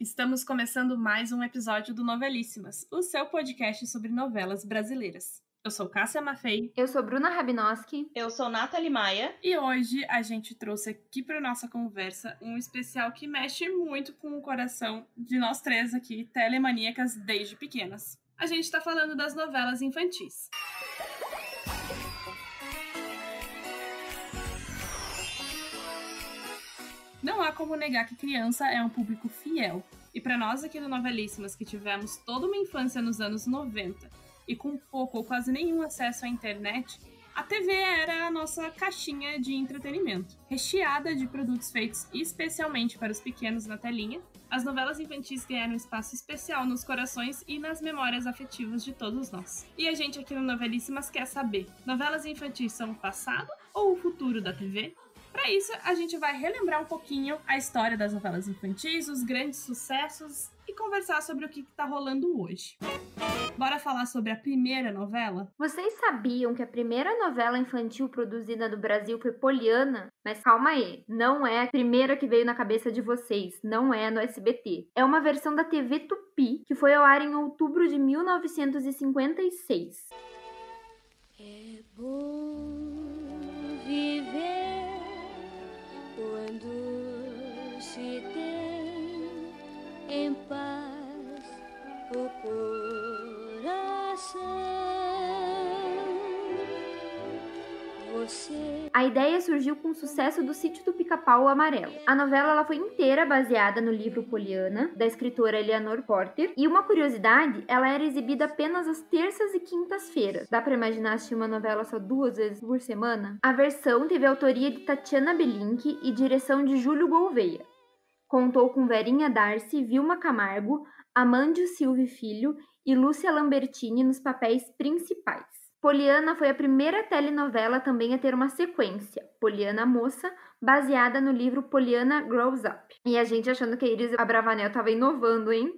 Estamos começando mais um episódio do Novelíssimas, o seu podcast sobre novelas brasileiras. Eu sou Cássia Maffei. Eu sou Bruna Rabinoski. Eu sou Nathalie Maia. E hoje a gente trouxe aqui para nossa conversa um especial que mexe muito com o coração de nós três aqui, telemaníacas desde pequenas. A gente está falando das novelas infantis. Não há como negar que criança é um público fiel. E para nós aqui no Novelíssimas, que tivemos toda uma infância nos anos 90 e com pouco ou quase nenhum acesso à internet, a TV era a nossa caixinha de entretenimento. Recheada de produtos feitos especialmente para os pequenos na telinha, as novelas infantis ganharam um espaço especial nos corações e nas memórias afetivas de todos nós. E a gente aqui no Novelíssimas quer saber: novelas infantis são o passado ou o futuro da TV? Para isso, a gente vai relembrar um pouquinho a história das novelas infantis, os grandes sucessos e conversar sobre o que está rolando hoje. Bora falar sobre a primeira novela? Vocês sabiam que a primeira novela infantil produzida no Brasil foi Poliana? Mas calma aí, não é a primeira que veio na cabeça de vocês, não é no SBT. É uma versão da TV Tupi que foi ao ar em outubro de 1956. É bom viver quando se tem em paz o A ideia surgiu com o sucesso do Sítio do Pica-Pau Amarelo. A novela ela foi inteira baseada no livro Poliana, da escritora Eleanor Porter, e uma curiosidade, ela era exibida apenas às terças e quintas-feiras. Dá para imaginar assistir uma novela só duas vezes por semana? A versão teve autoria de Tatiana Belink e direção de Júlio Gouveia. Contou com Verinha Darcy, Vilma Camargo, Amândio Silva Filho e Lúcia Lambertini nos papéis principais. Poliana foi a primeira telenovela também a ter uma sequência, Poliana Moça, baseada no livro Poliana Grows Up. E a gente achando que a Iris Abravanel estava inovando, hein?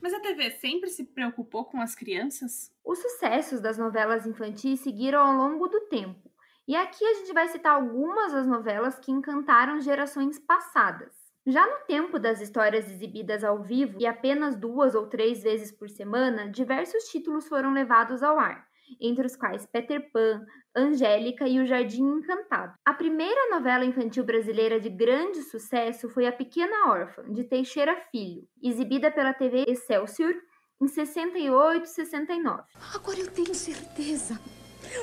Mas a TV sempre se preocupou com as crianças? Os sucessos das novelas infantis seguiram ao longo do tempo. E aqui a gente vai citar algumas das novelas que encantaram gerações passadas. Já no tempo das histórias exibidas ao vivo e apenas duas ou três vezes por semana, diversos títulos foram levados ao ar entre os quais Peter Pan, Angélica e O Jardim Encantado. A primeira novela infantil brasileira de grande sucesso foi A Pequena Órfã, de Teixeira Filho, exibida pela TV Excelsior em 68 e 69. Agora eu tenho certeza.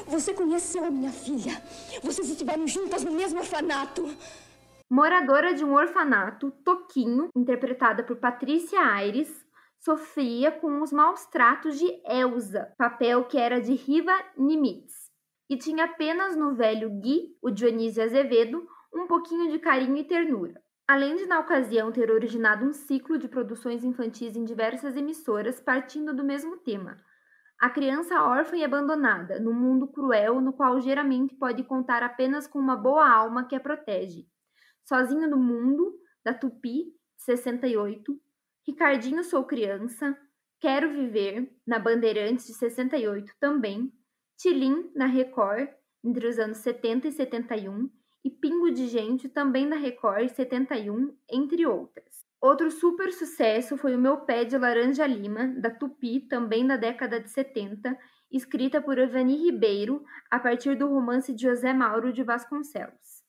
Você conheceu a minha filha. Vocês estiveram juntas no mesmo orfanato. Moradora de um orfanato, Toquinho, interpretada por Patrícia Aires, sofria com os maus tratos de Elsa, papel que era de Riva Nimitz, e tinha apenas no velho Gui, o Dionísio Azevedo, um pouquinho de carinho e ternura. Além de, na ocasião, ter originado um ciclo de produções infantis em diversas emissoras partindo do mesmo tema. A criança órfã e abandonada, num mundo cruel no qual geralmente pode contar apenas com uma boa alma que a protege. Sozinho no mundo, da Tupi, 68, Ricardinho Sou Criança, Quero Viver, na Bandeirantes de 68 também, Tilim, na Record, entre os anos 70 e 71, e Pingo de Gente, também na Record, 71, entre outras. Outro super sucesso foi o Meu Pé de Laranja Lima, da Tupi, também da década de 70, escrita por Evani Ribeiro, a partir do romance de José Mauro de Vasconcelos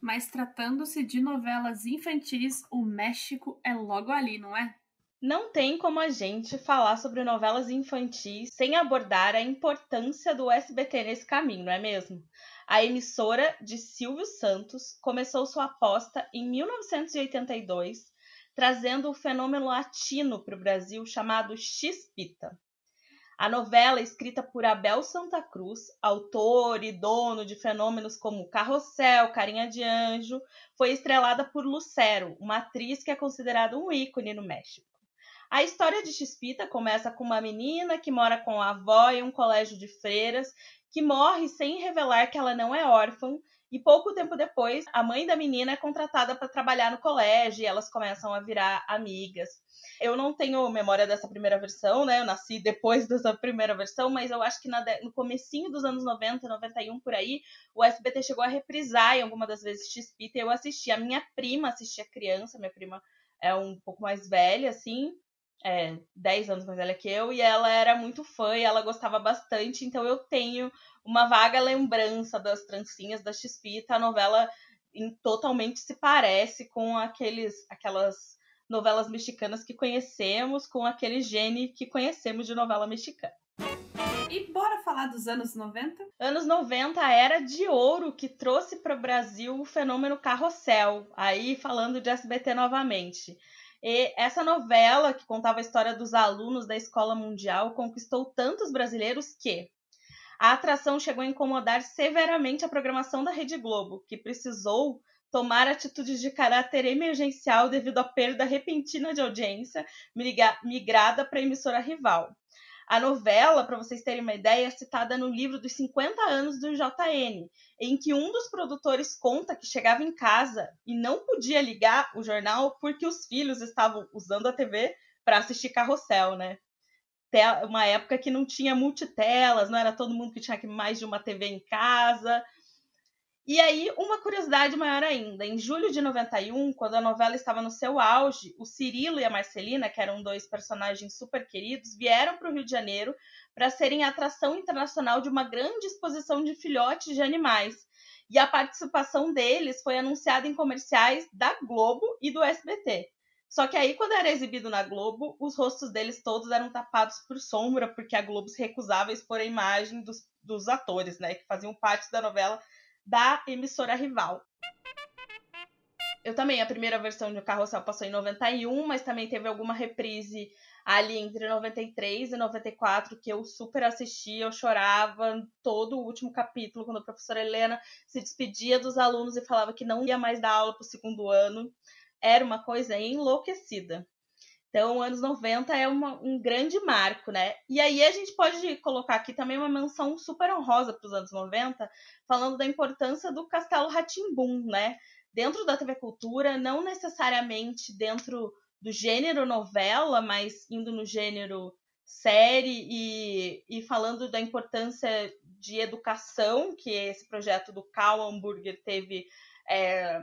mas tratando-se de novelas infantis, o México é logo ali, não é? Não tem como a gente falar sobre novelas infantis sem abordar a importância do SBT nesse caminho, não é mesmo? A emissora de Silvio Santos começou sua aposta em 1982, trazendo o fenômeno latino para o Brasil chamado X-Pita. A novela, escrita por Abel Santa Cruz, autor e dono de fenômenos como Carrossel, Carinha de Anjo, foi estrelada por Lucero, uma atriz que é considerada um ícone no México. A história de Chispita começa com uma menina que mora com a avó em um colégio de freiras, que morre sem revelar que ela não é órfã, e pouco tempo depois, a mãe da menina é contratada para trabalhar no colégio e elas começam a virar amigas. Eu não tenho memória dessa primeira versão, né? Eu nasci depois dessa primeira versão, mas eu acho que na, no comecinho dos anos 90, 91 por aí, o SBT chegou a reprisar em alguma das vezes X-Pita e eu assisti. A minha prima assistia criança, minha prima é um pouco mais velha, assim, é, 10 anos mais velha que eu, e ela era muito fã e ela gostava bastante, então eu tenho uma vaga lembrança das trancinhas da Xpita, a novela em, totalmente se parece com aqueles, aquelas novelas mexicanas que conhecemos, com aquele gene que conhecemos de novela mexicana. E bora falar dos anos 90? Anos 90, a era de ouro que trouxe para o Brasil o fenômeno carrossel. Aí falando de SBT novamente. E essa novela, que contava a história dos alunos da escola mundial, conquistou tantos brasileiros que a atração chegou a incomodar severamente a programação da Rede Globo, que precisou tomar atitudes de caráter emergencial devido à perda repentina de audiência migrada para a emissora rival. A novela, para vocês terem uma ideia, é citada no livro dos 50 anos do JN, em que um dos produtores conta que chegava em casa e não podia ligar o jornal porque os filhos estavam usando a TV para assistir carrossel, né? Uma época que não tinha multitelas, não era todo mundo que tinha mais de uma TV em casa. E aí, uma curiosidade maior ainda: em julho de 91, quando a novela estava no seu auge, o Cirilo e a Marcelina, que eram dois personagens super queridos, vieram para o Rio de Janeiro para serem atração internacional de uma grande exposição de filhotes de animais. E a participação deles foi anunciada em comerciais da Globo e do SBT. Só que aí, quando era exibido na Globo, os rostos deles todos eram tapados por sombra, porque a Globo se recusava a expor a imagem dos, dos atores, né, que faziam parte da novela da emissora rival. Eu também, a primeira versão de O Carrossel passou em 91, mas também teve alguma reprise ali entre 93 e 94 que eu super assisti, eu chorava todo o último capítulo quando a professora Helena se despedia dos alunos e falava que não ia mais dar aula para o segundo ano. Era uma coisa enlouquecida. Então, anos 90 é uma, um grande marco, né? E aí a gente pode colocar aqui também uma menção super honrosa para os anos 90, falando da importância do Castelo Ratimbum, né? Dentro da TV Cultura, não necessariamente dentro do gênero novela, mas indo no gênero série e, e falando da importância de educação que esse projeto do Cal Hamburger teve é,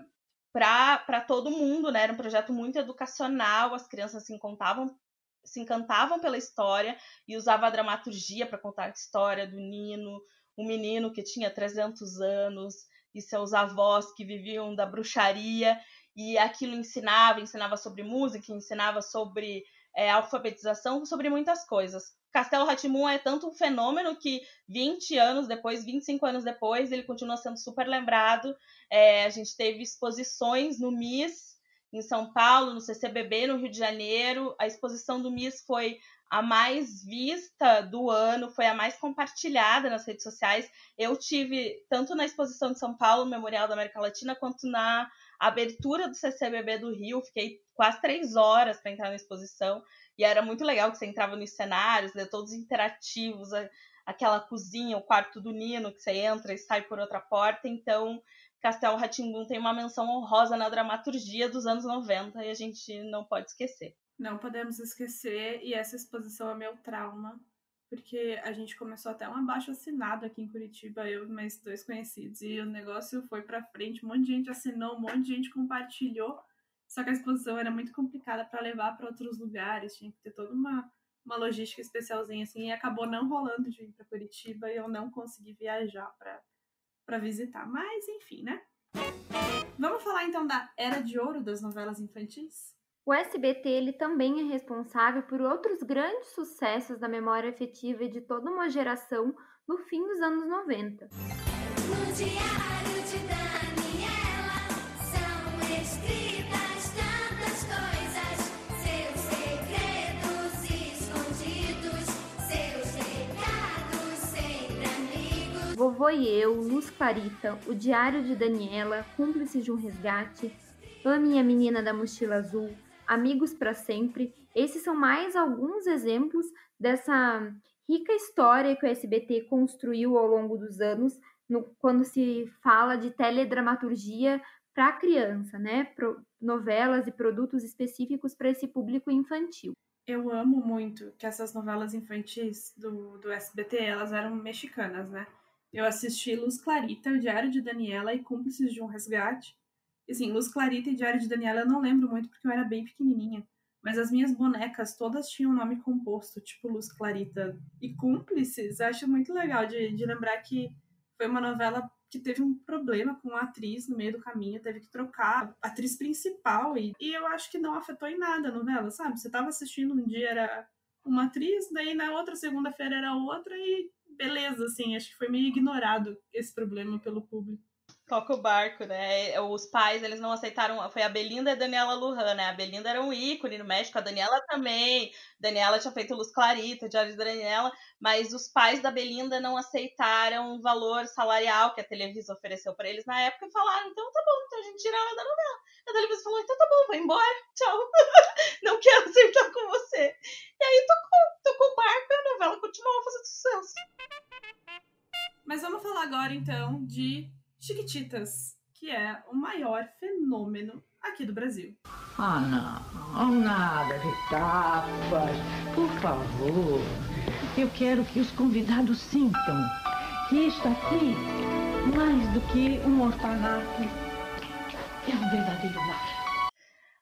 para todo mundo, né? Era um projeto muito educacional, as crianças se encantavam, se encantavam pela história e usava a dramaturgia para contar a história do Nino, um menino que tinha 300 anos e seus avós que viviam da bruxaria e aquilo ensinava, ensinava sobre música, ensinava sobre é, alfabetização, sobre muitas coisas. Castelo Ratimun é tanto um fenômeno que 20 anos depois, 25 anos depois, ele continua sendo super lembrado. É, a gente teve exposições no MIS em São Paulo, no CCBB no Rio de Janeiro. A exposição do MIS foi a mais vista do ano, foi a mais compartilhada nas redes sociais. Eu tive tanto na exposição de São Paulo, Memorial da América Latina, quanto na abertura do CCBB do Rio. Fiquei quase três horas para entrar na exposição. E era muito legal que você entrava nos cenários, né, todos interativos, aquela cozinha, o quarto do Nino, que você entra e sai por outra porta. Então, Castelo Ratimbun tem uma menção honrosa na dramaturgia dos anos 90 e a gente não pode esquecer. Não podemos esquecer, e essa exposição é meu trauma, porque a gente começou até um abaixo assinado aqui em Curitiba, eu e mais dois conhecidos, e o negócio foi para frente, um monte de gente assinou, um monte de gente compartilhou. Só que a exposição era muito complicada para levar para outros lugares, tinha que ter toda uma, uma logística especialzinha assim, e acabou não rolando de ir para Curitiba e eu não consegui viajar para visitar. Mas enfim, né? Vamos falar então da era de ouro das novelas infantis? O SBT ele também é responsável por outros grandes sucessos da memória afetiva de toda uma geração no fim dos anos 90. No diário de Vovô e Eu, Luz Clarita, O Diário de Daniela, Cúmplices de um Resgate, Ame a Menina da Mochila Azul, Amigos para Sempre. Esses são mais alguns exemplos dessa rica história que o SBT construiu ao longo dos anos, no, quando se fala de teledramaturgia para criança, né? Pro, novelas e produtos específicos para esse público infantil. Eu amo muito que essas novelas infantis do, do SBT, elas eram mexicanas, né? Eu assisti Luz Clarita, O Diário de Daniela e Cúmplices de um Resgate. Assim, Luz Clarita e Diário de Daniela eu não lembro muito porque eu era bem pequenininha. Mas as minhas bonecas todas tinham nome composto, tipo Luz Clarita e Cúmplices. Acho muito legal de, de lembrar que foi uma novela que teve um problema com a atriz no meio do caminho, teve que trocar a atriz principal. E, e eu acho que não afetou em nada a novela, sabe? Você tava assistindo um dia era uma atriz, daí na outra segunda-feira era outra e beleza, assim. Acho que foi meio ignorado esse problema pelo público toca o barco, né? Os pais, eles não aceitaram. Foi a Belinda e a Daniela Lujan, né? A Belinda era um ícone no México, a Daniela também. Daniela tinha feito Luz Clarita, Diário da Daniela, mas os pais da Belinda não aceitaram o valor salarial que a Televisa ofereceu para eles na época e falaram: então tá bom, então a gente tira ela da novela. A Televisa falou: então tá bom, vai embora, tchau. não quero aceitar com você. E aí tocou, tocou o barco e a novela continuou fazendo sucesso. Mas vamos falar agora então de Chiquititas, que é o maior fenômeno aqui do Brasil. Ah, não, nada de tapas, por favor. Eu quero que os convidados sintam que isto aqui, mais do que um orfanato, é um verdadeiro lar.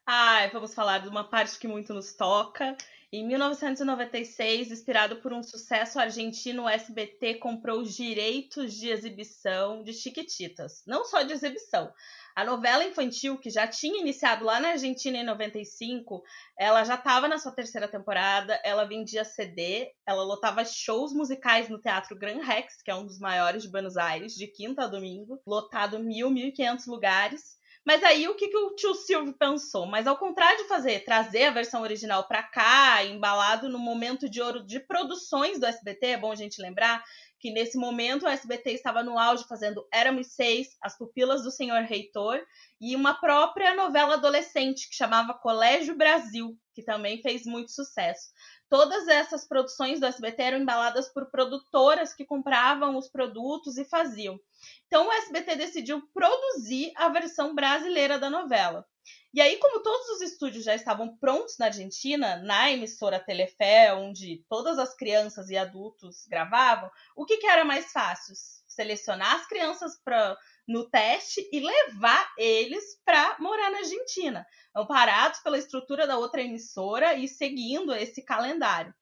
Ai, vamos falar de uma parte que muito nos toca em 1996, inspirado por um sucesso argentino, o SBT comprou os direitos de exibição de Chiquititas. Não só de exibição. A novela infantil, que já tinha iniciado lá na Argentina em 95, ela já estava na sua terceira temporada, ela vendia CD, ela lotava shows musicais no Teatro Gran Rex, que é um dos maiores de Buenos Aires, de quinta a domingo, lotado mil, mil e quinhentos lugares. Mas aí o que, que o tio Silvio pensou? Mas ao contrário de fazer, trazer a versão original para cá, embalado no momento de ouro de produções do SBT, é bom a gente lembrar que nesse momento o SBT estava no auge fazendo Éramos Seis, As Pupilas do Senhor Reitor e uma própria novela adolescente que chamava Colégio Brasil, que também fez muito sucesso. Todas essas produções do SBT eram embaladas por produtoras que compravam os produtos e faziam. Então o SBT decidiu produzir a versão brasileira da novela. E aí, como todos os estúdios já estavam prontos na Argentina, na emissora Telefé, onde todas as crianças e adultos gravavam, o que, que era mais fácil? Selecionar as crianças para no teste e levar eles para morar na Argentina, amparados pela estrutura da outra emissora e seguindo esse calendário.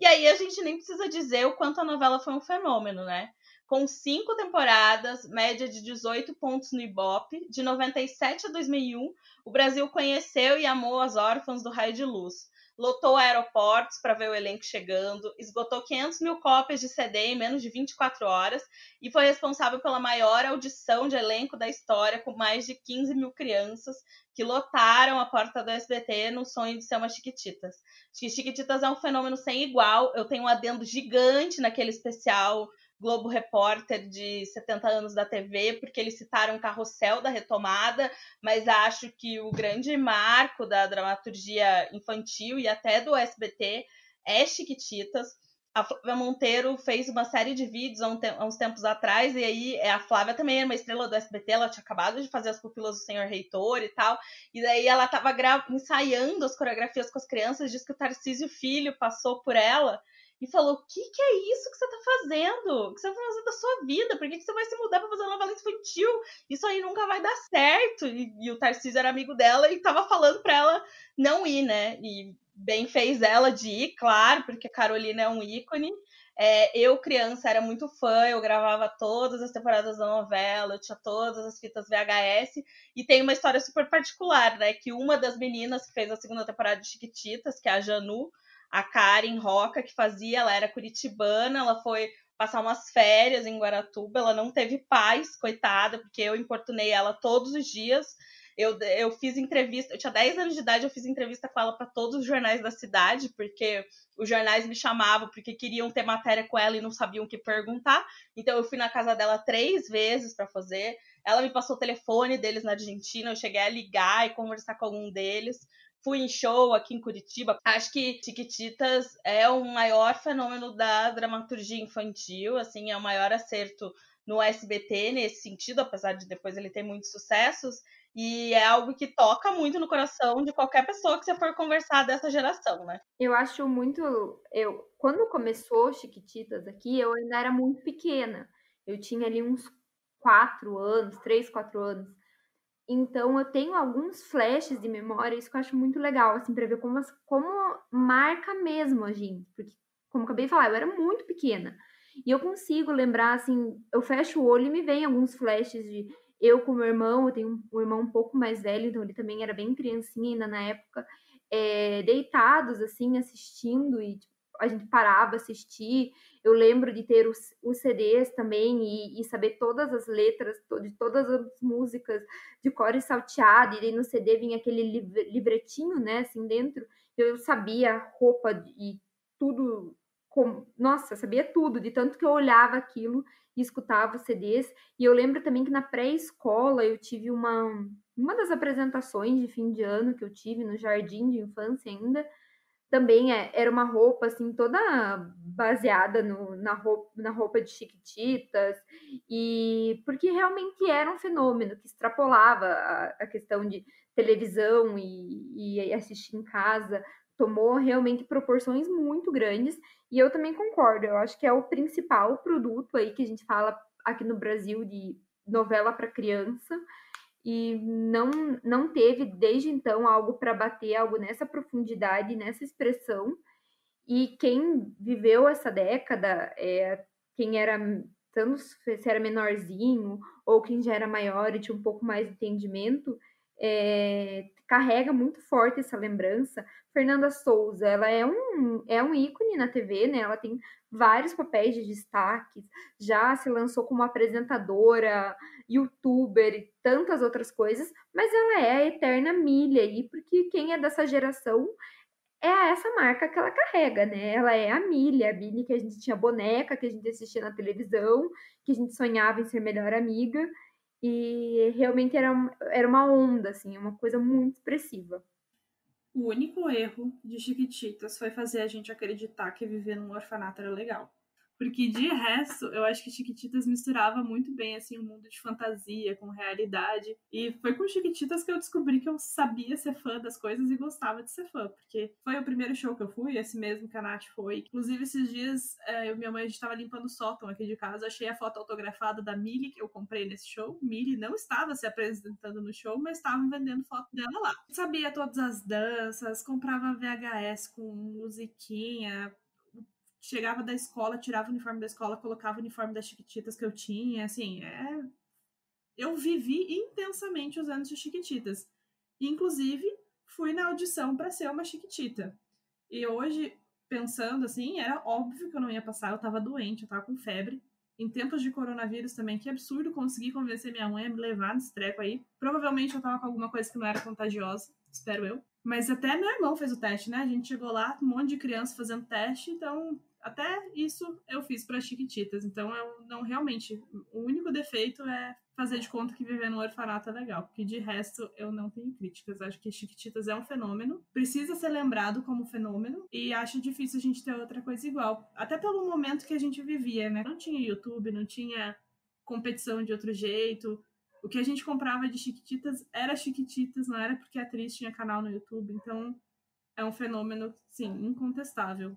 E aí a gente nem precisa dizer o quanto a novela foi um fenômeno, né? Com cinco temporadas, média de 18 pontos no Ibope, de 97 a 2001, o Brasil conheceu e amou as órfãs do Raio de Luz lotou aeroportos para ver o elenco chegando, esgotou 500 mil cópias de CD em menos de 24 horas e foi responsável pela maior audição de elenco da história, com mais de 15 mil crianças que lotaram a porta do SBT no sonho de ser uma Chiquititas. Chiquititas é um fenômeno sem igual. Eu tenho um adendo gigante naquele especial Globo Repórter de 70 anos da TV, porque eles citaram Carrossel da Retomada, mas acho que o grande marco da dramaturgia infantil e até do SBT é Chiquititas. A Flávia Monteiro fez uma série de vídeos há, uns tempos atrás, e aí é, a Flávia também era uma estrela do SBT, ela tinha acabado de fazer as pupilas do Senhor Reitor e tal, e daí ela estava ensaiando as coreografias com as crianças, diz que o Tarcísio Filho passou por ela e falou: O que, que é isso que você tá fazendo? O que você vai fazer da sua vida? Por que, que você vai se mudar pra fazer uma novela infantil? Isso aí nunca vai dar certo. E, e o Tarcísio era amigo dela e tava falando pra ela não ir, né? E bem fez ela de ir, claro, porque a Carolina é um ícone. É, eu, criança, era muito fã, eu gravava todas as temporadas da novela, eu tinha todas as fitas VHS, e tem uma história super particular, né? Que uma das meninas que fez a segunda temporada de Chiquititas, que é a Janu, a Karen Roca, que fazia, ela era curitibana, ela foi passar umas férias em Guaratuba, ela não teve paz, coitada, porque eu importunei ela todos os dias. Eu, eu fiz entrevista, eu tinha 10 anos de idade, eu fiz entrevista com ela para todos os jornais da cidade, porque os jornais me chamavam porque queriam ter matéria com ela e não sabiam o que perguntar. Então eu fui na casa dela três vezes para fazer. Ela me passou o telefone deles na Argentina, eu cheguei a ligar e conversar com algum deles fui em show aqui em Curitiba. Acho que Chiquititas é o maior fenômeno da dramaturgia infantil, assim, é o maior acerto no SBT nesse sentido, apesar de depois ele ter muitos sucessos. E é algo que toca muito no coração de qualquer pessoa que você for conversar dessa geração, né? Eu acho muito. Eu, quando começou Chiquititas aqui, eu ainda era muito pequena. Eu tinha ali uns quatro anos, três, quatro anos. Então eu tenho alguns flashes de memória, isso que eu acho muito legal, assim, para ver como, como marca mesmo a gente. Porque, como acabei de falar, eu era muito pequena. E eu consigo lembrar, assim, eu fecho o olho e me vem alguns flashes de eu com meu irmão, eu tenho um irmão um pouco mais velho, então ele também era bem criancinha ainda na época, é, deitados, assim, assistindo, e tipo, a gente parava assistir. Eu lembro de ter os, os CDs também e, e, saber todas as letras de todas as músicas de cor e salteado, e no CD vinha aquele livretinho, né, assim, dentro. Eu sabia roupa e tudo com, nossa, sabia tudo, de tanto que eu olhava aquilo e escutava os CDs. E eu lembro também que na pré-escola eu tive uma, uma das apresentações de fim de ano que eu tive no jardim de infância ainda. Também é, era uma roupa assim toda baseada no, na, roupa, na roupa de Chiquititas, e porque realmente era um fenômeno que extrapolava a, a questão de televisão e, e assistir em casa, tomou realmente proporções muito grandes e eu também concordo, eu acho que é o principal produto aí que a gente fala aqui no Brasil de novela para criança e não não teve desde então algo para bater algo nessa profundidade, nessa expressão. E quem viveu essa década, é, quem era tanto se era menorzinho ou quem já era maior e tinha um pouco mais de entendimento, é, carrega muito forte essa lembrança. Fernanda Souza, ela é um, é um ícone na TV, né? Ela tem vários papéis de destaque, já se lançou como apresentadora, youtuber e tantas outras coisas, mas ela é a eterna milha aí, porque quem é dessa geração é essa marca que ela carrega, né? Ela é a Milha, a Billy que a gente tinha boneca, que a gente assistia na televisão, que a gente sonhava em ser melhor amiga. E realmente era, era uma onda, assim, uma coisa muito expressiva. O único erro de Chiquititas foi fazer a gente acreditar que viver num orfanato era legal. Porque de resto, eu acho que Chiquititas misturava muito bem assim o um mundo de fantasia com realidade. E foi com Chiquititas que eu descobri que eu sabia ser fã das coisas e gostava de ser fã, porque foi o primeiro show que eu fui, esse mesmo que a Nath foi. Inclusive, esses dias, é, eu minha mãe a gente tava limpando o sótão aqui de casa, achei a foto autografada da Millie que eu comprei nesse show. Millie não estava se apresentando no show, mas estavam vendendo foto dela lá. Sabia todas as danças, comprava VHS com musiquinha, chegava da escola, tirava o uniforme da escola, colocava o uniforme das Chiquititas que eu tinha, assim, é... eu vivi intensamente os anos de Chiquititas. Inclusive, fui na audição para ser uma Chiquitita. E hoje, pensando assim, era óbvio que eu não ia passar, eu tava doente, eu tava com febre. Em tempos de coronavírus também, que absurdo conseguir convencer minha mãe a me levar nesse treco aí. Provavelmente eu tava com alguma coisa que não era contagiosa, espero eu. Mas até meu irmão fez o teste, né? A gente chegou lá, um monte de criança fazendo teste, então até isso eu fiz para Chiquititas. Então eu não realmente. O único defeito é fazer de conta que viver no orfanato é legal. Porque de resto eu não tenho críticas. Acho que Chiquititas é um fenômeno. Precisa ser lembrado como fenômeno. E acho difícil a gente ter outra coisa igual. Até pelo momento que a gente vivia, né? Não tinha YouTube, não tinha competição de outro jeito. O que a gente comprava de Chiquititas era Chiquititas, não era porque a atriz tinha canal no YouTube. Então é um fenômeno, sim, incontestável.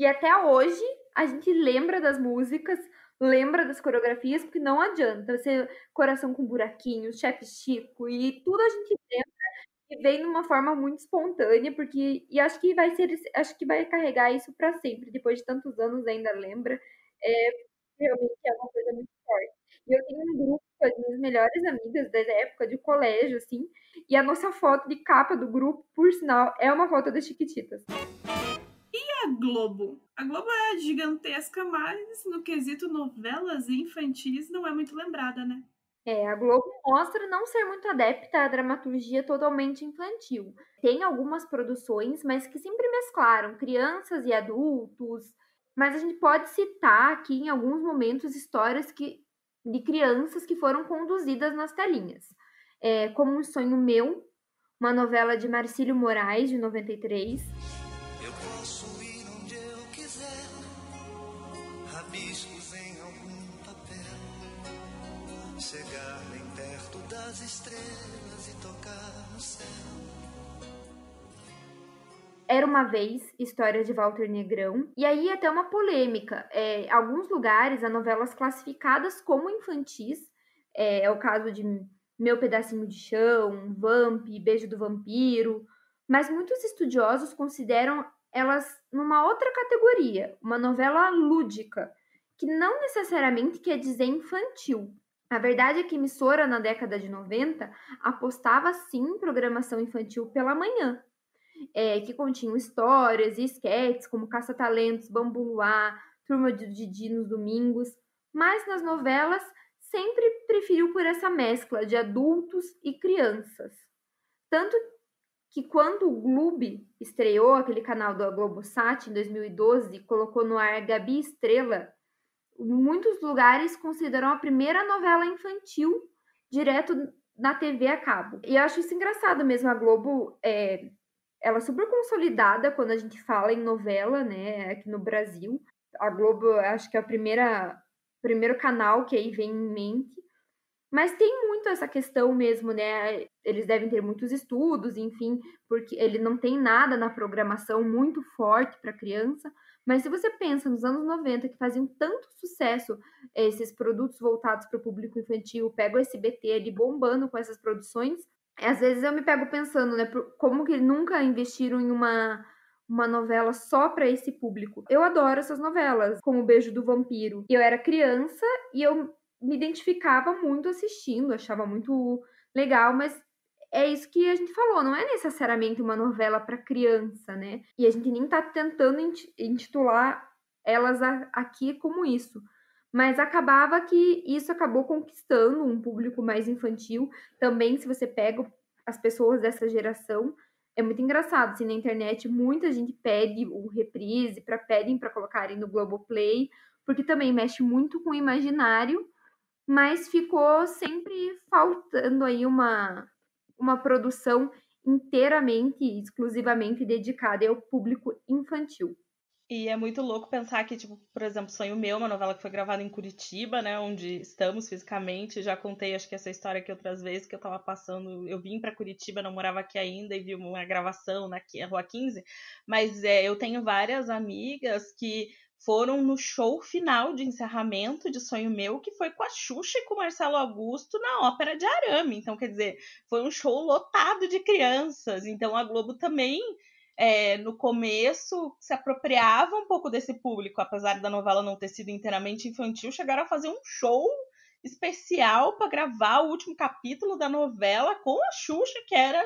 E até hoje a gente lembra das músicas, lembra das coreografias, porque não adianta ser coração com buraquinhos, chefe Chico e tudo a gente lembra e vem numa forma muito espontânea, porque e acho que vai ser acho que vai carregar isso para sempre, depois de tantos anos ainda lembra. É, realmente é uma coisa muito forte. E eu tenho um grupo as minhas melhores amigas da época de colégio, assim, e a nossa foto de capa do grupo, por sinal, é uma foto das Chiquititas. A Globo? A Globo é gigantesca, mas no quesito novelas infantis não é muito lembrada, né? É, a Globo mostra não ser muito adepta à dramaturgia totalmente infantil. Tem algumas produções, mas que sempre mesclaram crianças e adultos. Mas a gente pode citar aqui em alguns momentos histórias que, de crianças que foram conduzidas nas telinhas. É, como Um Sonho Meu, uma novela de Marcílio Moraes, de 93. Das estrelas e tocar no céu. Era uma vez história de Walter Negrão, e aí até uma polêmica. É, alguns lugares há novelas classificadas como infantis, é, é o caso de Meu Pedacinho de Chão, Vamp, Beijo do Vampiro, mas muitos estudiosos consideram elas numa outra categoria, uma novela lúdica, que não necessariamente quer dizer infantil. A verdade é que emissora na década de 90 apostava sim em programação infantil pela manhã, é, que continham histórias e esquetes como Caça-Talentos, Bambu Luar, Turma de Didi nos domingos, mas nas novelas sempre preferiu por essa mescla de adultos e crianças. Tanto que quando o Gloob estreou aquele canal da Globosat em 2012 e colocou no ar Gabi Estrela, muitos lugares consideram a primeira novela infantil direto na TV a cabo. E eu acho isso engraçado mesmo, a Globo é, ela é super consolidada quando a gente fala em novela, né, aqui no Brasil. A Globo, acho que é primeira primeiro canal que aí vem em mente. Mas tem muito essa questão mesmo, né? Eles devem ter muitos estudos, enfim, porque ele não tem nada na programação muito forte para criança. Mas se você pensa nos anos 90 que faziam tanto sucesso esses produtos voltados para o público infantil, pega o SBT ali bombando com essas produções, às vezes eu me pego pensando, né, como que nunca investiram em uma uma novela só para esse público. Eu adoro essas novelas, como o Beijo do Vampiro. Eu era criança e eu me identificava muito assistindo, achava muito legal, mas é isso que a gente falou, não é necessariamente uma novela para criança, né? E a gente nem tá tentando intitular elas aqui como isso. Mas acabava que isso acabou conquistando um público mais infantil. Também, se você pega as pessoas dessa geração, é muito engraçado. Assim, na internet, muita gente pede o reprise, para pedem para colocarem no Globoplay, porque também mexe muito com o imaginário, mas ficou sempre faltando aí uma, uma produção inteiramente, exclusivamente dedicada ao público infantil. E é muito louco pensar que, tipo, por exemplo, Sonho Meu, uma novela que foi gravada em Curitiba, né, onde estamos fisicamente. Já contei, acho que essa história aqui outras vezes, que eu tava passando. Eu vim para Curitiba, não morava aqui ainda, e vi uma gravação na Rua 15. Mas é, eu tenho várias amigas que foram no show final de encerramento de Sonho Meu, que foi com a Xuxa e com o Marcelo Augusto na Ópera de Arame. Então, quer dizer, foi um show lotado de crianças. Então, a Globo também é, no começo se apropriava um pouco desse público, apesar da novela não ter sido inteiramente infantil, chegaram a fazer um show especial para gravar o último capítulo da novela com a Xuxa, que era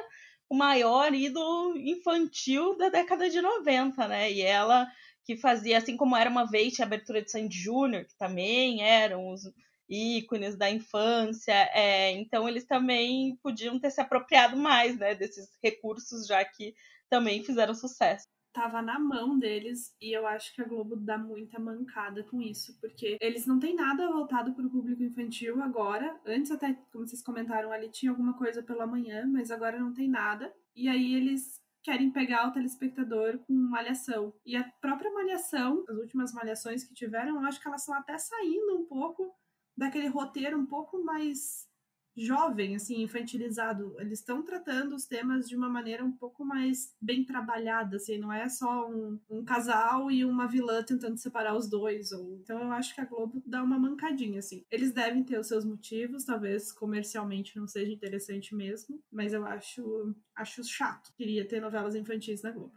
o maior ídolo infantil da década de 90, né? E ela que fazia, assim como era uma vez, a abertura de Sandy Júnior, que também eram os ícones da infância, é, então eles também podiam ter se apropriado mais, né, desses recursos, já que também fizeram sucesso. Tava na mão deles e eu acho que a Globo dá muita mancada com isso, porque eles não têm nada voltado para o público infantil agora. Antes, até, como vocês comentaram ali, tinha alguma coisa pela manhã, mas agora não tem nada. E aí eles querem pegar o telespectador com malhação. E a própria malhação, as últimas malhações que tiveram, eu acho que elas estão até saindo um pouco daquele roteiro um pouco mais jovem, assim, infantilizado. Eles estão tratando os temas de uma maneira um pouco mais bem trabalhada, assim, não é só um, um, casal e uma vilã tentando separar os dois. Ou... Então eu acho que a Globo dá uma mancadinha, assim. Eles devem ter os seus motivos, talvez comercialmente não seja interessante mesmo, mas eu acho, acho chato. Queria ter novelas infantis na Globo.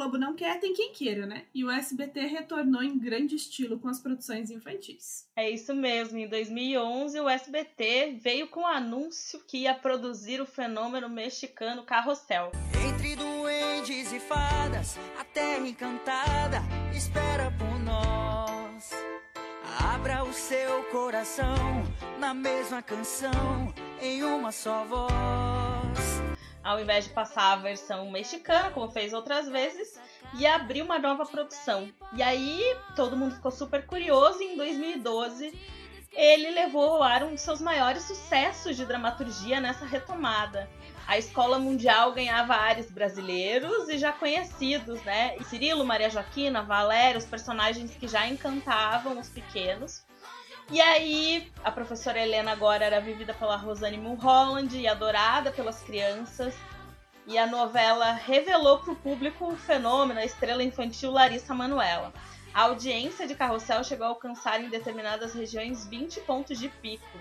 Globo não quer, tem quem queira, né? E o SBT retornou em grande estilo com as produções infantis. É isso mesmo. Em 2011, o SBT veio com o anúncio que ia produzir o fenômeno mexicano Carrossel. Entre duendes e fadas, a terra encantada espera por nós. Abra o seu coração na mesma canção, em uma só voz ao invés de passar a versão mexicana, como fez outras vezes, e abrir uma nova produção. E aí todo mundo ficou super curioso e em 2012 ele levou ao ar um dos seus maiores sucessos de dramaturgia nessa retomada. A Escola Mundial ganhava ares brasileiros e já conhecidos, né? Cirilo, Maria Joaquina, Valéria, os personagens que já encantavam os pequenos. E aí, a professora Helena agora era vivida pela Rosane Mulholland e adorada pelas crianças. E a novela revelou para o público o fenômeno, a estrela infantil Larissa Manuela. A audiência de Carrossel chegou a alcançar em determinadas regiões 20 pontos de pico.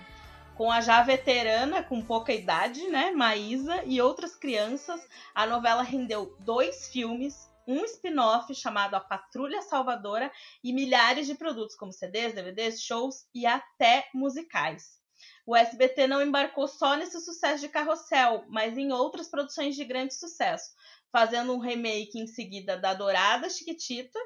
Com a já veterana, com pouca idade, né, Maísa, e outras crianças, a novela rendeu dois filmes, um spin-off chamado A Patrulha Salvadora e milhares de produtos como CDs, DVDs, shows e até musicais. O SBT não embarcou só nesse sucesso de Carrossel, mas em outras produções de grande sucesso, fazendo um remake em seguida da Dourada Chiquitita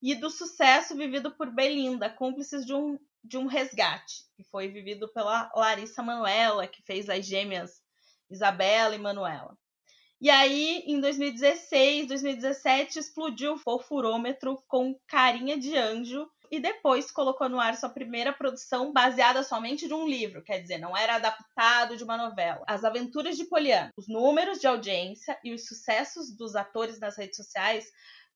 e do sucesso vivido por Belinda, cúmplices de um, de um resgate, que foi vivido pela Larissa Manuela, que fez as gêmeas Isabela e Manuela. E aí, em 2016, 2017, explodiu o furômetro com Carinha de Anjo, e depois colocou no ar sua primeira produção baseada somente de um livro, quer dizer, não era adaptado de uma novela. As Aventuras de Poliana. Os números de audiência e os sucessos dos atores nas redes sociais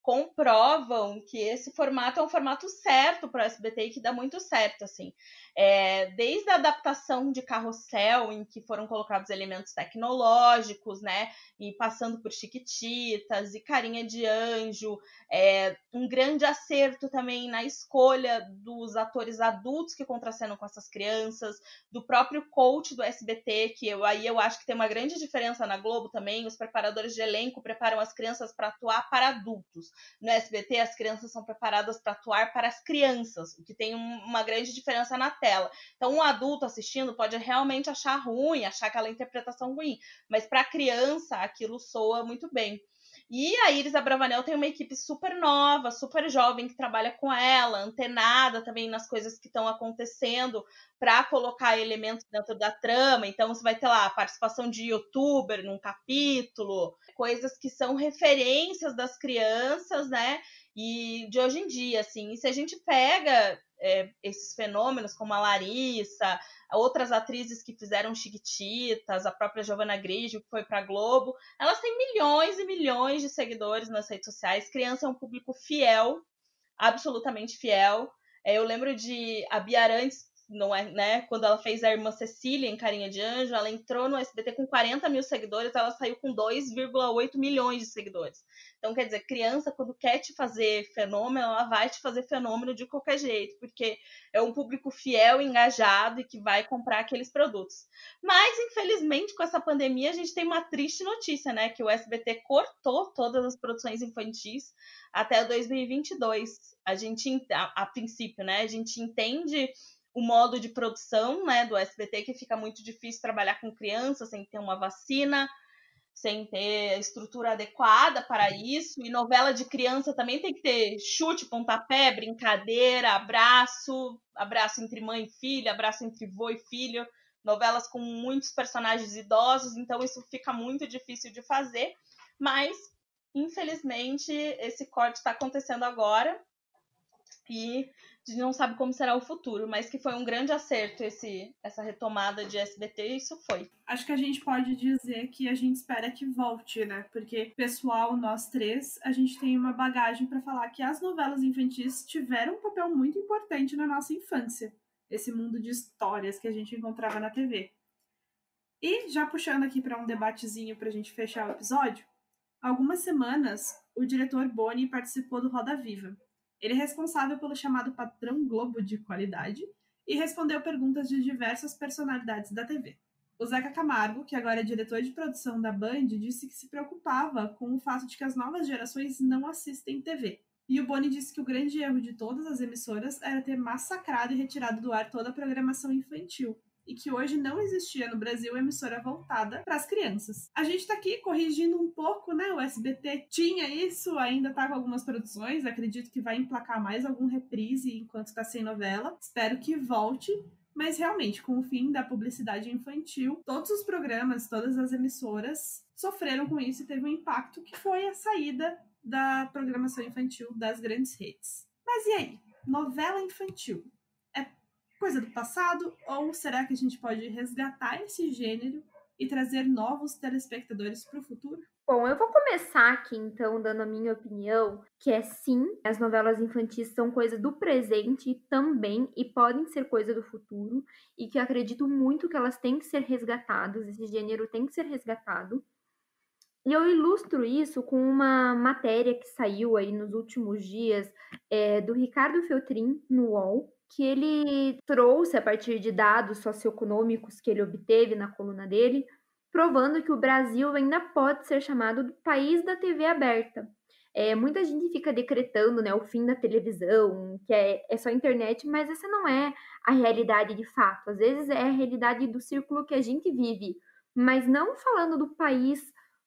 comprovam que esse formato é um formato certo para o SBT e que dá muito certo, assim. É, desde a adaptação de Carrossel, em que foram colocados elementos tecnológicos, né, e passando por Chiquititas e Carinha de Anjo, é, um grande acerto também na escolha dos atores adultos que contracenam com essas crianças, do próprio coach do SBT, que eu, aí eu acho que tem uma grande diferença na Globo também, os preparadores de elenco preparam as crianças para atuar para adultos. No SBT, as crianças são preparadas para atuar para as crianças, o que tem uma grande diferença na tela. Então, um adulto assistindo pode realmente achar ruim, achar aquela interpretação ruim, mas para a criança aquilo soa muito bem. E a Iris Abravanel tem uma equipe super nova, super jovem que trabalha com ela, antenada também nas coisas que estão acontecendo para colocar elementos dentro da trama. Então você vai ter lá a participação de youtuber num capítulo, coisas que são referências das crianças, né? E de hoje em dia, assim, e se a gente pega é, esses fenômenos, como a Larissa, outras atrizes que fizeram Chiquititas, a própria Giovanna Grigio, que foi para Globo, elas têm milhões e milhões de seguidores nas redes sociais. Criança é um público fiel, absolutamente fiel. É, eu lembro de a Bia Arantes, não é, né? Quando ela fez a irmã Cecília em Carinha de Anjo, ela entrou no SBT com 40 mil seguidores, ela saiu com 2,8 milhões de seguidores. Então, quer dizer, criança, quando quer te fazer fenômeno, ela vai te fazer fenômeno de qualquer jeito, porque é um público fiel, engajado e que vai comprar aqueles produtos. Mas, infelizmente, com essa pandemia, a gente tem uma triste notícia, né? Que o SBT cortou todas as produções infantis até 2022. A gente, a, a princípio, né? A gente entende o modo de produção né, do SBT, que fica muito difícil trabalhar com crianças sem ter uma vacina, sem ter estrutura adequada para isso. E novela de criança também tem que ter chute, pontapé, brincadeira, abraço, abraço entre mãe e filha, abraço entre vô e filho. Novelas com muitos personagens idosos, então isso fica muito difícil de fazer. Mas, infelizmente, esse corte está acontecendo agora. E gente não sabe como será o futuro, mas que foi um grande acerto esse, essa retomada de SBT, isso foi. Acho que a gente pode dizer que a gente espera que volte, né? Porque, pessoal, nós três, a gente tem uma bagagem para falar que as novelas infantis tiveram um papel muito importante na nossa infância. Esse mundo de histórias que a gente encontrava na TV. E já puxando aqui para um debatezinho para a gente fechar o episódio, algumas semanas o diretor Boni participou do Roda Viva, ele é responsável pelo chamado padrão Globo de qualidade e respondeu perguntas de diversas personalidades da TV. O Zeca Camargo, que agora é diretor de produção da Band, disse que se preocupava com o fato de que as novas gerações não assistem TV. E o Boni disse que o grande erro de todas as emissoras era ter massacrado e retirado do ar toda a programação infantil, e que hoje não existia no Brasil emissora voltada para as crianças. A gente está aqui corrigindo um pouco, né? O SBT tinha isso, ainda está com algumas produções, acredito que vai emplacar mais algum reprise enquanto está sem novela. Espero que volte. Mas realmente, com o fim da publicidade infantil, todos os programas, todas as emissoras sofreram com isso e teve um impacto que foi a saída da programação infantil das grandes redes. Mas e aí? Novela infantil coisa do passado? Ou será que a gente pode resgatar esse gênero e trazer novos telespectadores para o futuro? Bom, eu vou começar aqui então dando a minha opinião, que é sim, as novelas infantis são coisa do presente também e podem ser coisa do futuro, e que eu acredito muito que elas têm que ser resgatadas, esse gênero tem que ser resgatado. E eu ilustro isso com uma matéria que saiu aí nos últimos dias é, do Ricardo Feltrin no UOL, que ele trouxe a partir de dados socioeconômicos que ele obteve na coluna dele, provando que o Brasil ainda pode ser chamado do país da TV aberta. É, muita gente fica decretando né, o fim da televisão, que é, é só internet, mas essa não é a realidade de fato. Às vezes é a realidade do círculo que a gente vive, mas não falando do país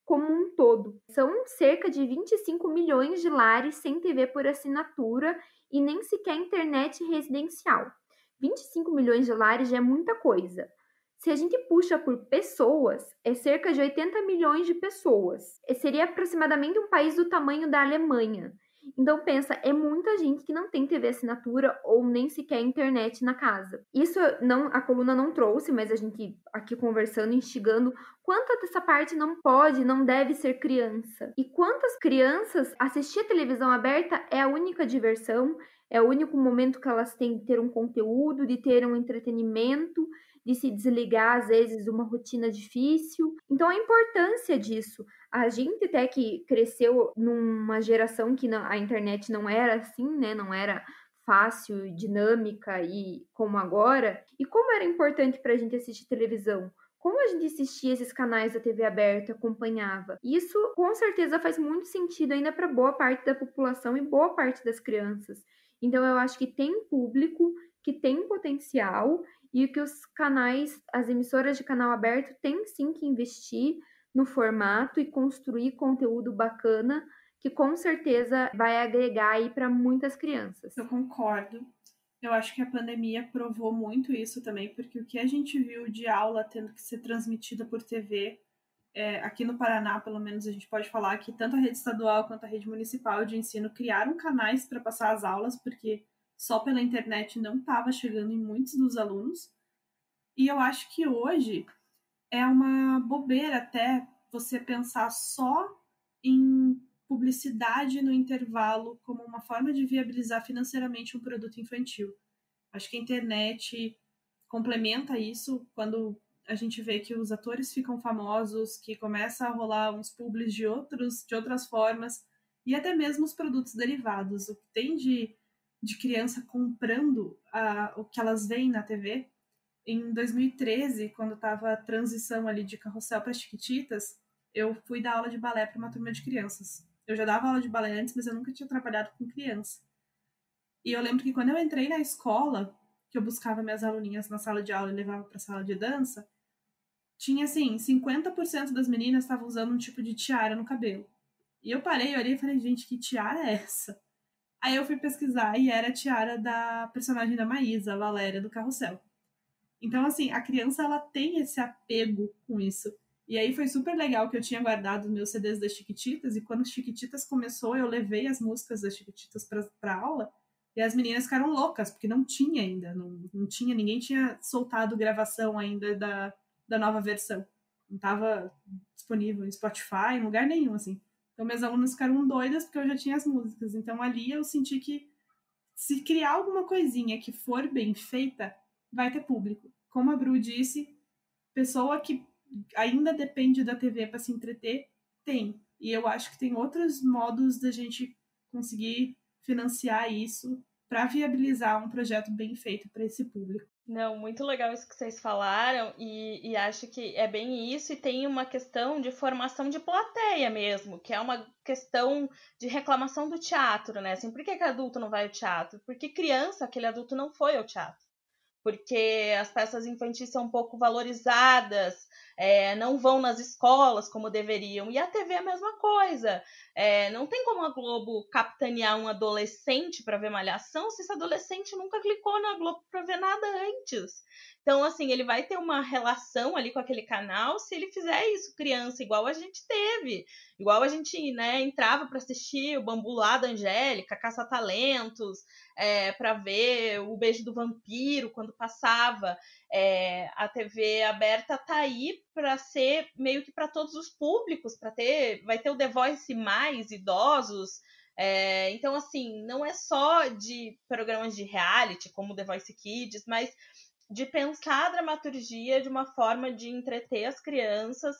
como um todo. São cerca de 25 milhões de lares sem TV por assinatura e nem sequer internet residencial. 25 milhões de lares já é muita coisa. Se a gente puxa por pessoas, é cerca de 80 milhões de pessoas. Seria aproximadamente um país do tamanho da Alemanha. Então pensa, é muita gente que não tem TV assinatura ou nem sequer internet na casa. Isso não a coluna não trouxe, mas a gente aqui conversando, instigando, quanta dessa parte não pode, não deve ser criança? E quantas crianças assistir a televisão aberta é a única diversão, é o único momento que elas têm de ter um conteúdo, de ter um entretenimento, de se desligar às vezes de uma rotina difícil. Então a importância disso, a gente até que cresceu numa geração que a internet não era assim, né? Não era fácil, dinâmica e como agora. E como era importante para a gente assistir televisão? Como a gente assistia esses canais da TV aberta, acompanhava? Isso com certeza faz muito sentido ainda para boa parte da população e boa parte das crianças. Então eu acho que tem público que tem potencial e que os canais, as emissoras de canal aberto têm sim que investir no formato e construir conteúdo bacana que com certeza vai agregar aí para muitas crianças. Eu concordo. Eu acho que a pandemia provou muito isso também, porque o que a gente viu de aula tendo que ser transmitida por TV, é, aqui no Paraná, pelo menos, a gente pode falar que tanto a rede estadual quanto a rede municipal de ensino criaram canais para passar as aulas, porque só pela internet não estava chegando em muitos dos alunos. E eu acho que hoje é uma bobeira até você pensar só em publicidade no intervalo como uma forma de viabilizar financeiramente um produto infantil. Acho que a internet complementa isso quando a gente vê que os atores ficam famosos, que começa a rolar uns publis de outros de outras formas e até mesmo os produtos derivados. O que tem de de criança comprando a, o que elas veem na TV. Em 2013, quando estava a transição ali de carrossel para Chiquititas, eu fui dar aula de balé para uma turma de crianças. Eu já dava aula de balé antes, mas eu nunca tinha trabalhado com criança. E eu lembro que quando eu entrei na escola, que eu buscava minhas aluninhas na sala de aula e levava para a sala de dança, tinha assim, 50% das meninas estavam usando um tipo de tiara no cabelo. E eu parei, olhei e falei, gente, que tiara é essa? Aí eu fui pesquisar e era a tiara da personagem da Maísa, Valéria, do Carrossel. Então, assim, a criança, ela tem esse apego com isso. E aí foi super legal que eu tinha guardado meus CDs das Chiquititas, e quando Chiquititas começou, eu levei as músicas das Chiquititas pra aula, e as meninas ficaram loucas, porque não tinha ainda, não, não tinha, ninguém tinha soltado gravação ainda da, da nova versão. Não estava disponível em Spotify, em lugar nenhum, assim. Então, meus alunos ficaram doidas porque eu já tinha as músicas. Então, ali eu senti que se criar alguma coisinha que for bem feita, vai ter público. Como a Bru disse, pessoa que ainda depende da TV para se entreter, tem. E eu acho que tem outros modos da gente conseguir financiar isso para viabilizar um projeto bem feito para esse público. Não, muito legal isso que vocês falaram, e, e, acho que é bem isso, e tem uma questão de formação de plateia mesmo, que é uma questão de reclamação do teatro, né? Assim, por que, que adulto não vai ao teatro? Porque criança, aquele adulto não foi ao teatro. Porque as peças infantis são um pouco valorizadas, é, não vão nas escolas como deveriam. E a TV é a mesma coisa. É, não tem como a Globo capitanear um adolescente para ver Malhação se esse adolescente nunca clicou na Globo para ver nada antes. Então, assim, ele vai ter uma relação ali com aquele canal se ele fizer isso criança, igual a gente teve. Igual a gente, né, entrava para assistir o Bambu lá da Angélica, Caça-Talentos, é, para ver o Beijo do Vampiro quando passava. É, a TV aberta tá aí para ser meio que para todos os públicos, para ter, vai ter o The Voice mais idosos, é, então, assim, não é só de programas de reality, como The Voice Kids, mas de pensar a dramaturgia de uma forma de entreter as crianças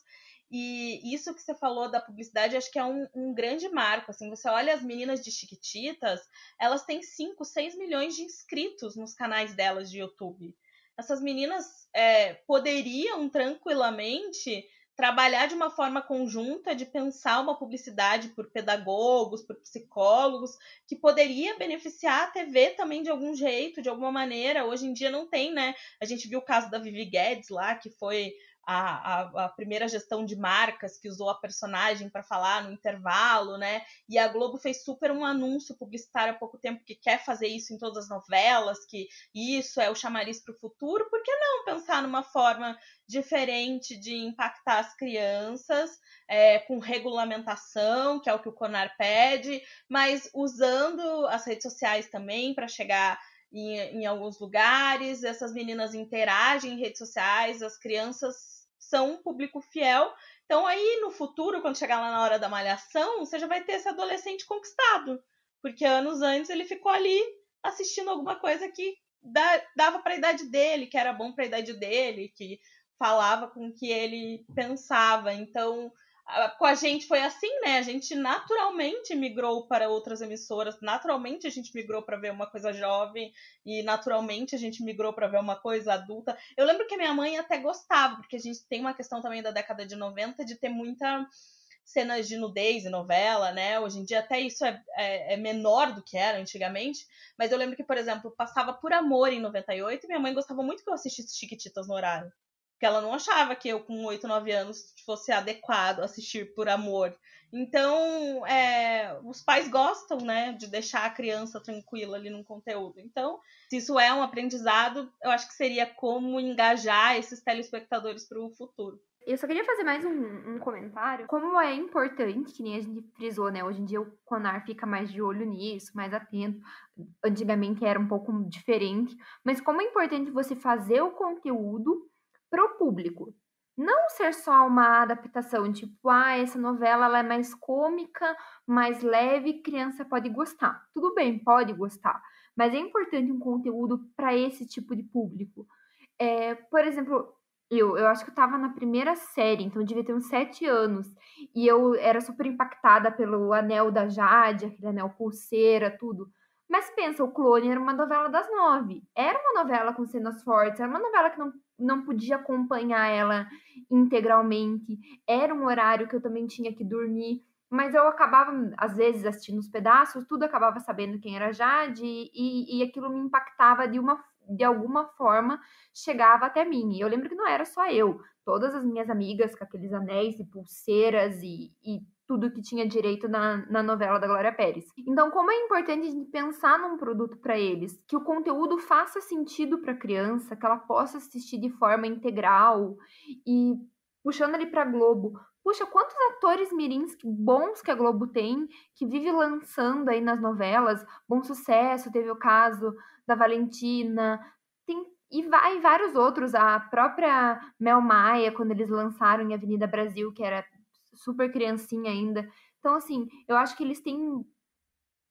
E isso que você falou da publicidade, acho que é um, um, grande marco. Assim, você olha as meninas de Chiquititas, elas têm 5, 6 milhões de inscritos nos canais delas de YouTube. Essas meninas é, poderiam tranquilamente trabalhar de uma forma conjunta de pensar uma publicidade por pedagogos, por psicólogos, que poderia beneficiar a TV também de algum jeito, de alguma maneira. Hoje em dia não tem, né? A gente viu o caso da Vivi Guedes lá, que foi a, a, a, primeira gestão de marcas que usou a personagem para falar no intervalo, né? E a Globo fez super um anúncio publicitário há pouco tempo que quer fazer isso em todas as novelas, que isso é o chamariz para o futuro. Por que não pensar numa forma diferente de impactar as crianças, é, com regulamentação, que é o que o CONAR pede, mas usando as redes sociais também para chegar em, em, alguns lugares, essas meninas interagem em redes sociais, as crianças são um público fiel. Então, aí no futuro, quando chegar lá na hora da malhação, você já vai ter esse adolescente conquistado. Porque anos antes ele ficou ali assistindo alguma coisa que dava para a idade dele, que era bom para a idade dele, que falava com o que ele pensava. Então, com a gente foi assim, né? A gente naturalmente migrou para outras emissoras, naturalmente a gente migrou para ver uma coisa jovem e naturalmente a gente migrou para ver uma coisa adulta. Eu lembro que minha mãe até gostava, porque a gente tem uma questão também da década de 90 de ter muita cenas de nudez em novela, né? Hoje em dia até isso é, é, é, menor do que era antigamente, mas eu lembro que, por exemplo, passava por amor em 98 e minha mãe gostava muito que eu assistisse Chiquititas no horário. Porque ela não achava que eu, com 8, 9 anos, fosse adequado assistir por amor. Então, é, os pais gostam, né, de deixar a criança tranquila ali no conteúdo. Então, se isso é um aprendizado, eu acho que seria como engajar esses telespectadores para o futuro. Eu só queria fazer mais um, um, comentário. Como é importante, que nem a gente frisou, né? Hoje em dia o Conar fica mais de olho nisso, mais atento. Antigamente era um pouco diferente. Mas como é importante você fazer o conteúdo para o público. Não ser só uma adaptação, tipo, ah, essa novela ela é mais cômica, mais leve, criança pode gostar. Tudo bem, pode gostar, mas é importante um conteúdo para esse tipo de público. É, por exemplo, eu, eu acho que eu estava na primeira série, então devia ter uns sete anos. E eu era super impactada pelo anel da Jade, aquele anel pulseira, tudo. Mas pensa, o Clone era uma novela das nove. Era uma novela com cenas fortes, era uma novela que não não podia acompanhar ela integralmente. Era um horário que eu também tinha que dormir, mas eu acabava, às vezes, assistindo os pedaços, tudo acabava sabendo quem era Jade, e, e aquilo me impactava de uma de alguma forma chegava até mim. E eu lembro que não era só eu, todas as minhas amigas com aqueles anéis e pulseiras e, e tudo que tinha direito na, na novela da Glória Pérez. Então, como é importante a gente pensar num produto para eles, que o conteúdo faça sentido para a criança, que ela possa assistir de forma integral e puxando ali para Globo. Puxa, quantos atores mirins bons que a Globo tem, que vive lançando aí nas novelas, bom sucesso, teve o caso da Valentina, tem e vai vários outros, a própria Mel Maia, quando eles lançaram em Avenida Brasil, que era super criancinha ainda. Então, assim, eu acho que eles têm,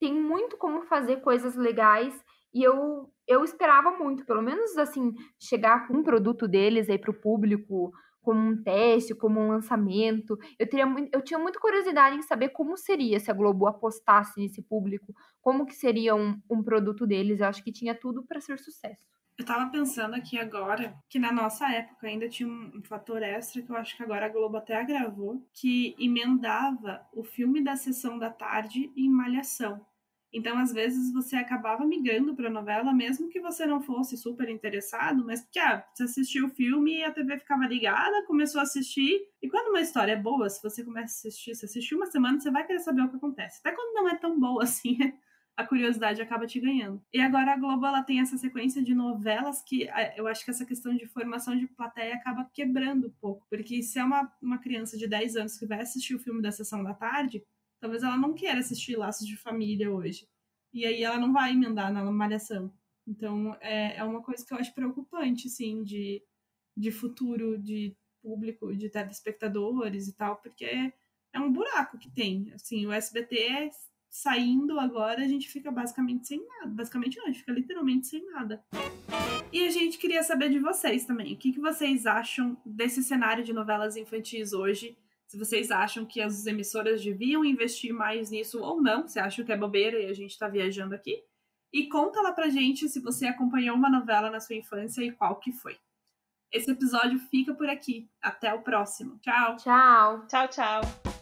têm muito como fazer coisas legais e eu, eu esperava muito, pelo menos, assim, chegar com um produto deles aí para o público, como um teste, como um lançamento. Eu, teria, eu tinha muita curiosidade em saber como seria se a Globo apostasse nesse público, como que seria um, um produto deles. Eu acho que tinha tudo para ser sucesso. Eu tava pensando aqui agora que na nossa época ainda tinha um, fator extra que eu acho que agora a Globo até agravou, que emendava o filme da sessão da tarde em Malhação. Então, às vezes, você acabava migrando para a novela, mesmo que você não fosse super interessado, mas porque ah, você assistiu o filme e a TV ficava ligada, começou a assistir. E quando uma história é boa, se você começa a assistir, se assistiu uma semana, você vai querer saber o que acontece. Até quando não é tão boa assim, a curiosidade acaba te ganhando. E agora a Globo ela tem essa sequência de novelas que eu acho que essa questão de formação de plateia acaba quebrando um pouco. Porque se é uma, uma criança de 10 anos que vai assistir o filme da sessão da tarde, talvez ela não queira assistir Laços de Família hoje. E aí ela não vai emendar na malhação. Então é, é uma coisa que eu acho preocupante, sim, de, de futuro de público, de telespectadores e tal, porque é, é um buraco que tem. Assim, o SBT é saindo agora, a gente fica basicamente sem nada. Basicamente não, a gente fica literalmente sem nada. E a gente queria saber de vocês também. O que, que vocês acham desse cenário de novelas infantis hoje? Se vocês acham que as emissoras deviam investir mais nisso ou não, se acham que é bobeira e a gente tá viajando aqui. E conta lá pra gente se você acompanhou uma novela na sua infância e qual que foi. Esse episódio fica por aqui. Até o próximo. Tchau. Tchau. Tchau, tchau.